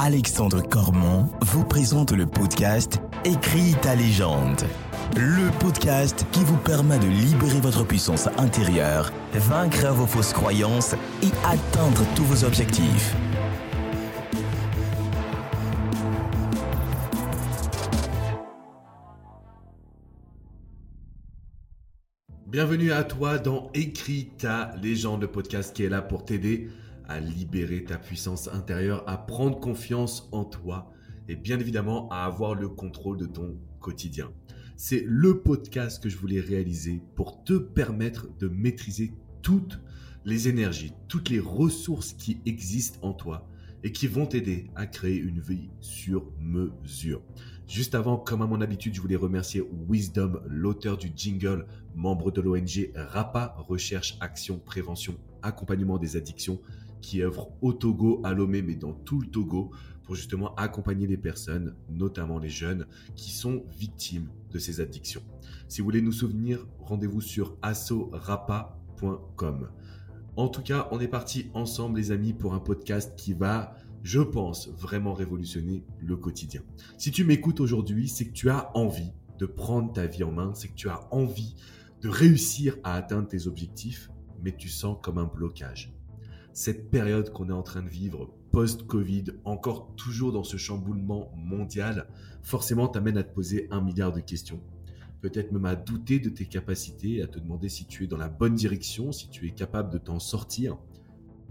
Alexandre Cormon vous présente le podcast Écris ta légende. Le podcast qui vous permet de libérer votre puissance intérieure, vaincre vos fausses croyances et atteindre tous vos objectifs. Bienvenue à toi dans Écris ta légende, le podcast qui est là pour t'aider à libérer ta puissance intérieure, à prendre confiance en toi et bien évidemment à avoir le contrôle de ton quotidien. C'est le podcast que je voulais réaliser pour te permettre de maîtriser toutes les énergies, toutes les ressources qui existent en toi et qui vont t'aider à créer une vie sur mesure. Juste avant, comme à mon habitude, je voulais remercier Wisdom, l'auteur du jingle, membre de l'ONG RAPA, Recherche, Action, Prévention, Accompagnement des addictions, qui œuvre au Togo, à Lomé, mais dans tout le Togo, pour justement accompagner les personnes, notamment les jeunes, qui sont victimes de ces addictions. Si vous voulez nous souvenir, rendez-vous sur assorapa.com. En tout cas, on est parti ensemble, les amis, pour un podcast qui va, je pense, vraiment révolutionner le quotidien. Si tu m'écoutes aujourd'hui, c'est que tu as envie de prendre ta vie en main, c'est que tu as envie de réussir à atteindre tes objectifs, mais tu sens comme un blocage cette période qu'on est en train de vivre post-Covid, encore toujours dans ce chamboulement mondial, forcément t'amène à te poser un milliard de questions. Peut-être même à douter de tes capacités, à te demander si tu es dans la bonne direction, si tu es capable de t'en sortir.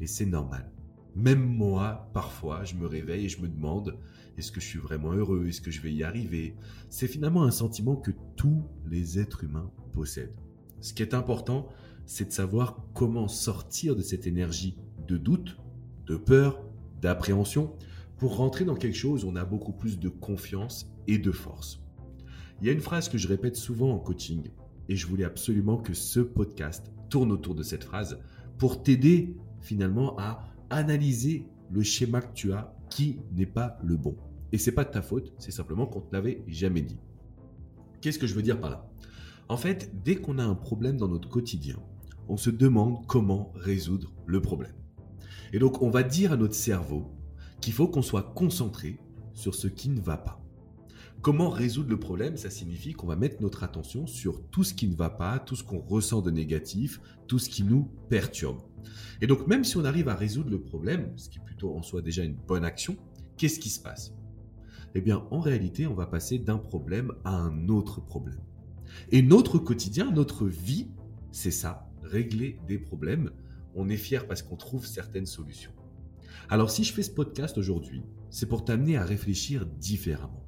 Et c'est normal. Même moi, parfois, je me réveille et je me demande, est-ce que je suis vraiment heureux? Est-ce que je vais y arriver? C'est finalement un sentiment que tous les êtres humains possèdent. Ce qui est important, c'est de savoir comment sortir de cette énergie de doute, de peur, d'appréhension, pour rentrer dans quelque chose on a beaucoup plus de confiance et de force. Il y a une phrase que je répète souvent en coaching, et je voulais absolument que ce podcast tourne autour de cette phrase pour t'aider finalement à analyser le schéma que tu as qui n'est pas le bon. Et c'est pas de ta faute, c'est simplement qu'on te l'avait jamais dit. Qu'est-ce que je veux dire par là? En fait, dès qu'on a un problème dans notre quotidien, on se demande comment résoudre le problème. Et donc, on va dire à notre cerveau qu'il faut qu'on soit concentré sur ce qui ne va pas. Comment résoudre le problème? Ça signifie qu'on va mettre notre attention sur tout ce qui ne va pas, tout ce qu'on ressent de négatif, tout ce qui nous perturbe. Et donc même si on arrive à résoudre le problème, ce qui est plutôt en soi déjà une bonne action, qu'est-ce qui se passe? Eh bien en réalité, on va passer d'un problème à un autre problème. Et notre quotidien, notre vie, c'est ça, régler des problèmes on est fier parce qu'on trouve certaines solutions. Alors si je fais ce podcast aujourd'hui, c'est pour t'amener à réfléchir différemment.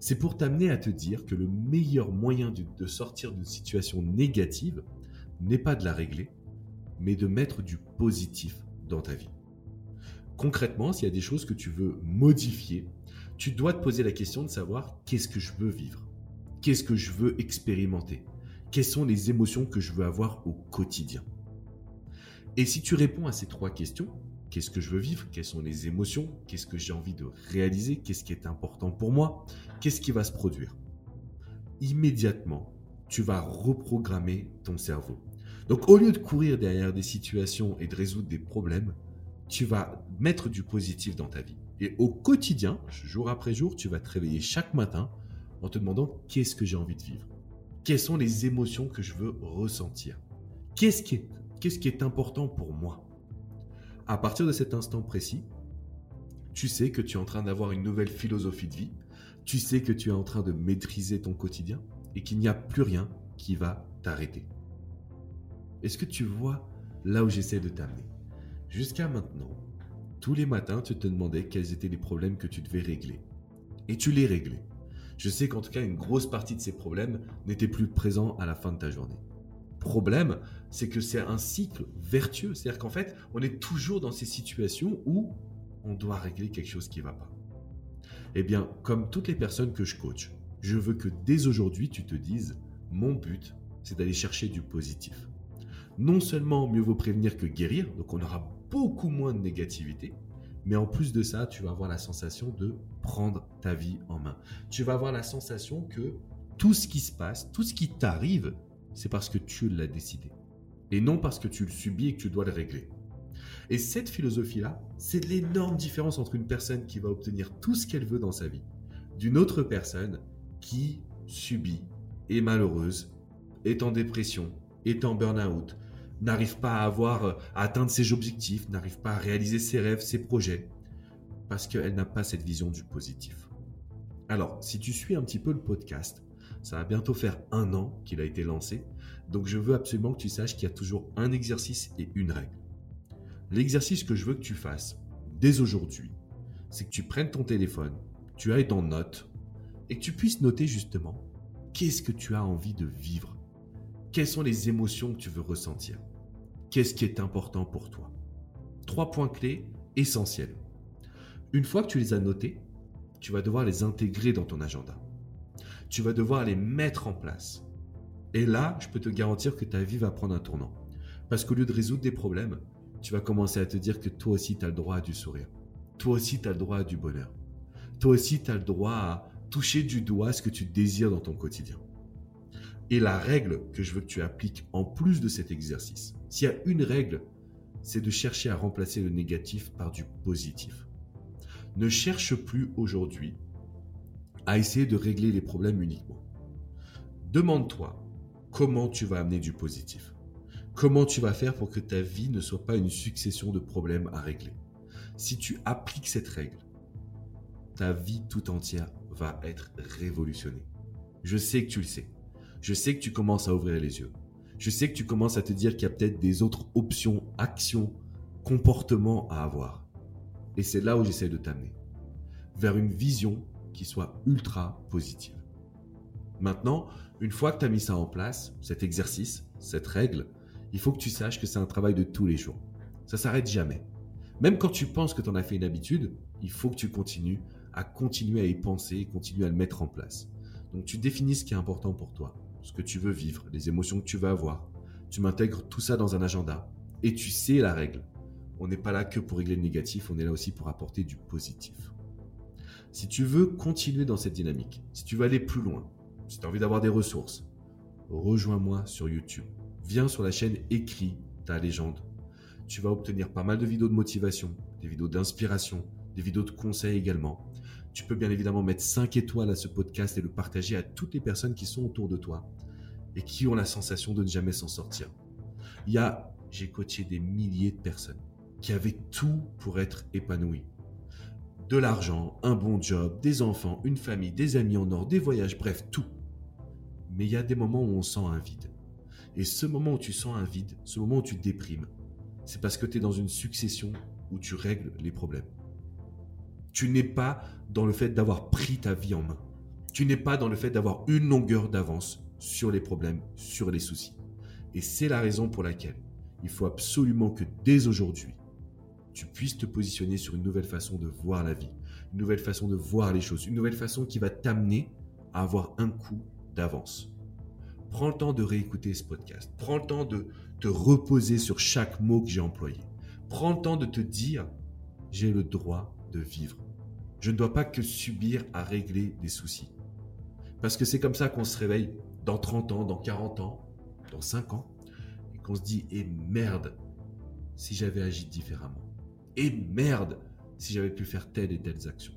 C'est pour t'amener à te dire que le meilleur moyen de sortir d'une situation négative n'est pas de la régler, mais de mettre du positif dans ta vie. Concrètement, s'il y a des choses que tu veux modifier, tu dois te poser la question de savoir qu'est-ce que je veux vivre, qu'est-ce que je veux expérimenter, quelles sont les émotions que je veux avoir au quotidien? Et si tu réponds à ces trois questions, qu'est-ce que je veux vivre, quelles sont les émotions, qu'est-ce que j'ai envie de réaliser, qu'est-ce qui est important pour moi, qu'est-ce qui va se produire, immédiatement, tu vas reprogrammer ton cerveau. Donc au lieu de courir derrière des situations et de résoudre des problèmes, tu vas mettre du positif dans ta vie. Et au quotidien, jour après jour, tu vas te réveiller chaque matin en te demandant qu'est-ce que j'ai envie de vivre? Quelles sont les émotions que je veux ressentir? Qu'est-ce qui est Qu'est-ce qui est important pour moi? À partir de cet instant précis, tu sais que tu es en train d'avoir une nouvelle philosophie de vie, tu sais que tu es en train de maîtriser ton quotidien et qu'il n'y a plus rien qui va t'arrêter. Est-ce que tu vois là où j'essaie de t'amener? Jusqu'à maintenant, tous les matins, tu te demandais quels étaient les problèmes que tu devais régler. Et tu les réglais. Je sais qu'en tout cas, une grosse partie de ces problèmes n'étaient plus présents à la fin de ta journée problème, c'est que c'est un cycle vertueux. C'est-à-dire qu'en fait, on est toujours dans ces situations où on doit régler quelque chose qui ne va pas. Eh bien, comme toutes les personnes que je coach, je veux que dès aujourd'hui, tu te dises, mon but, c'est d'aller chercher du positif. Non seulement mieux vaut prévenir que guérir, donc on aura beaucoup moins de négativité, mais en plus de ça, tu vas avoir la sensation de prendre ta vie en main. Tu vas avoir la sensation que tout ce qui se passe, tout ce qui t'arrive, c'est parce que tu l'as décidé. Et non parce que tu le subis et que tu dois le régler. Et cette philosophie-là, c'est l'énorme différence entre une personne qui va obtenir tout ce qu'elle veut dans sa vie, d'une autre personne qui subit, est malheureuse, est en dépression, est en burn-out, n'arrive pas à avoir, à atteindre ses objectifs, n'arrive pas à réaliser ses rêves, ses projets, parce qu'elle n'a pas cette vision du positif. Alors, si tu suis un petit peu le podcast, ça va bientôt faire un an qu'il a été lancé, donc je veux absolument que tu saches qu'il y a toujours un exercice et une règle. L'exercice que je veux que tu fasses dès aujourd'hui, c'est que tu prennes ton téléphone, tu ailles dans Notes, et que tu puisses noter justement qu'est-ce que tu as envie de vivre. Quelles sont les émotions que tu veux ressentir? Qu'est-ce qui est important pour toi? Trois points clés essentiels. Une fois que tu les as notés, tu vas devoir les intégrer dans ton agenda. Tu vas devoir les mettre en place. Et là, je peux te garantir que ta vie va prendre un tournant. Parce qu'au lieu de résoudre des problèmes, tu vas commencer à te dire que toi aussi, tu as le droit à du sourire. Toi aussi, tu as le droit à du bonheur. Toi aussi, tu as le droit à toucher du doigt ce que tu désires dans ton quotidien. Et la règle que je veux que tu appliques en plus de cet exercice, s'il y a une règle, c'est de chercher à remplacer le négatif par du positif. Ne cherche plus aujourd'hui à essayer de régler les problèmes uniquement. Demande-toi comment tu vas amener du positif. Comment tu vas faire pour que ta vie ne soit pas une succession de problèmes à régler. Si tu appliques cette règle, ta vie tout entière va être révolutionnée. Je sais que tu le sais. Je sais que tu commences à ouvrir les yeux. Je sais que tu commences à te dire qu'il y a peut-être des autres options, actions, comportements à avoir. Et c'est là où j'essaie de t'amener. Vers une vision qui soit ultra positive. Maintenant, une fois que tu as mis ça en place, cet exercice, cette règle, il faut que tu saches que c'est un travail de tous les jours. Ça s'arrête jamais. Même quand tu penses que tu en as fait une habitude, il faut que tu continues à continuer à y penser, continuer à le mettre en place. Donc tu définis ce qui est important pour toi, ce que tu veux vivre, les émotions que tu veux avoir. Tu m'intègres tout ça dans un agenda et tu sais la règle. On n'est pas là que pour régler le négatif, on est là aussi pour apporter du positif. Si tu veux continuer dans cette dynamique, si tu veux aller plus loin, si tu as envie d'avoir des ressources, rejoins-moi sur YouTube. Viens sur la chaîne Écris ta légende. Tu vas obtenir pas mal de vidéos de motivation, des vidéos d'inspiration, des vidéos de conseils également. Tu peux bien évidemment mettre 5 étoiles à ce podcast et le partager à toutes les personnes qui sont autour de toi et qui ont la sensation de ne jamais s'en sortir. Il y a, j'ai coaché des milliers de personnes qui avaient tout pour être épanouies. De l'argent, un bon job, des enfants, une famille, des amis en or, des voyages, bref, tout. Mais il y a des moments où on sent un vide. Et ce moment où tu sens un vide, ce moment où tu déprimes, c'est parce que tu es dans une succession où tu règles les problèmes. Tu n'es pas dans le fait d'avoir pris ta vie en main. Tu n'es pas dans le fait d'avoir une longueur d'avance sur les problèmes, sur les soucis. Et c'est la raison pour laquelle il faut absolument que dès aujourd'hui, tu puisses te positionner sur une nouvelle façon de voir la vie, une nouvelle façon de voir les choses, une nouvelle façon qui va t'amener à avoir un coup d'avance. Prends le temps de réécouter ce podcast. Prends le temps de te reposer sur chaque mot que j'ai employé. Prends le temps de te dire, j'ai le droit de vivre. Je ne dois pas que subir à régler des soucis. Parce que c'est comme ça qu'on se réveille dans 30 ans, dans 40 ans, dans 5 ans, et qu'on se dit, eh merde, si j'avais agi différemment. Et merde, si j'avais pu faire telle et telle action.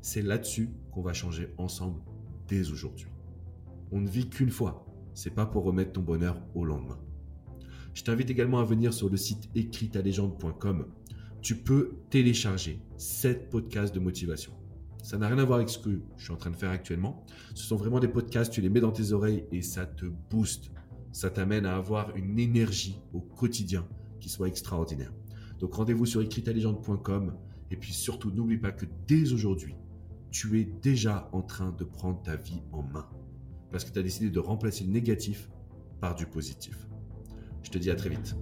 C'est là-dessus qu'on va changer ensemble dès aujourd'hui. On ne vit qu'une fois. C'est pas pour remettre ton bonheur au lendemain. Je t'invite également à venir sur le site écritalégende.com tu peux télécharger 7 podcasts de motivation. Ça n'a rien à voir avec ce que je suis en train de faire actuellement. Ce sont vraiment des podcasts, tu les mets dans tes oreilles et ça te booste. Ça t'amène à avoir une énergie au quotidien qui soit extraordinaire. Donc rendez-vous sur écritalégende.com et puis surtout n'oublie pas que dès aujourd'hui, tu es déjà en train de prendre ta vie en main. Parce que tu as décidé de remplacer le négatif par du positif. Je te dis à très vite.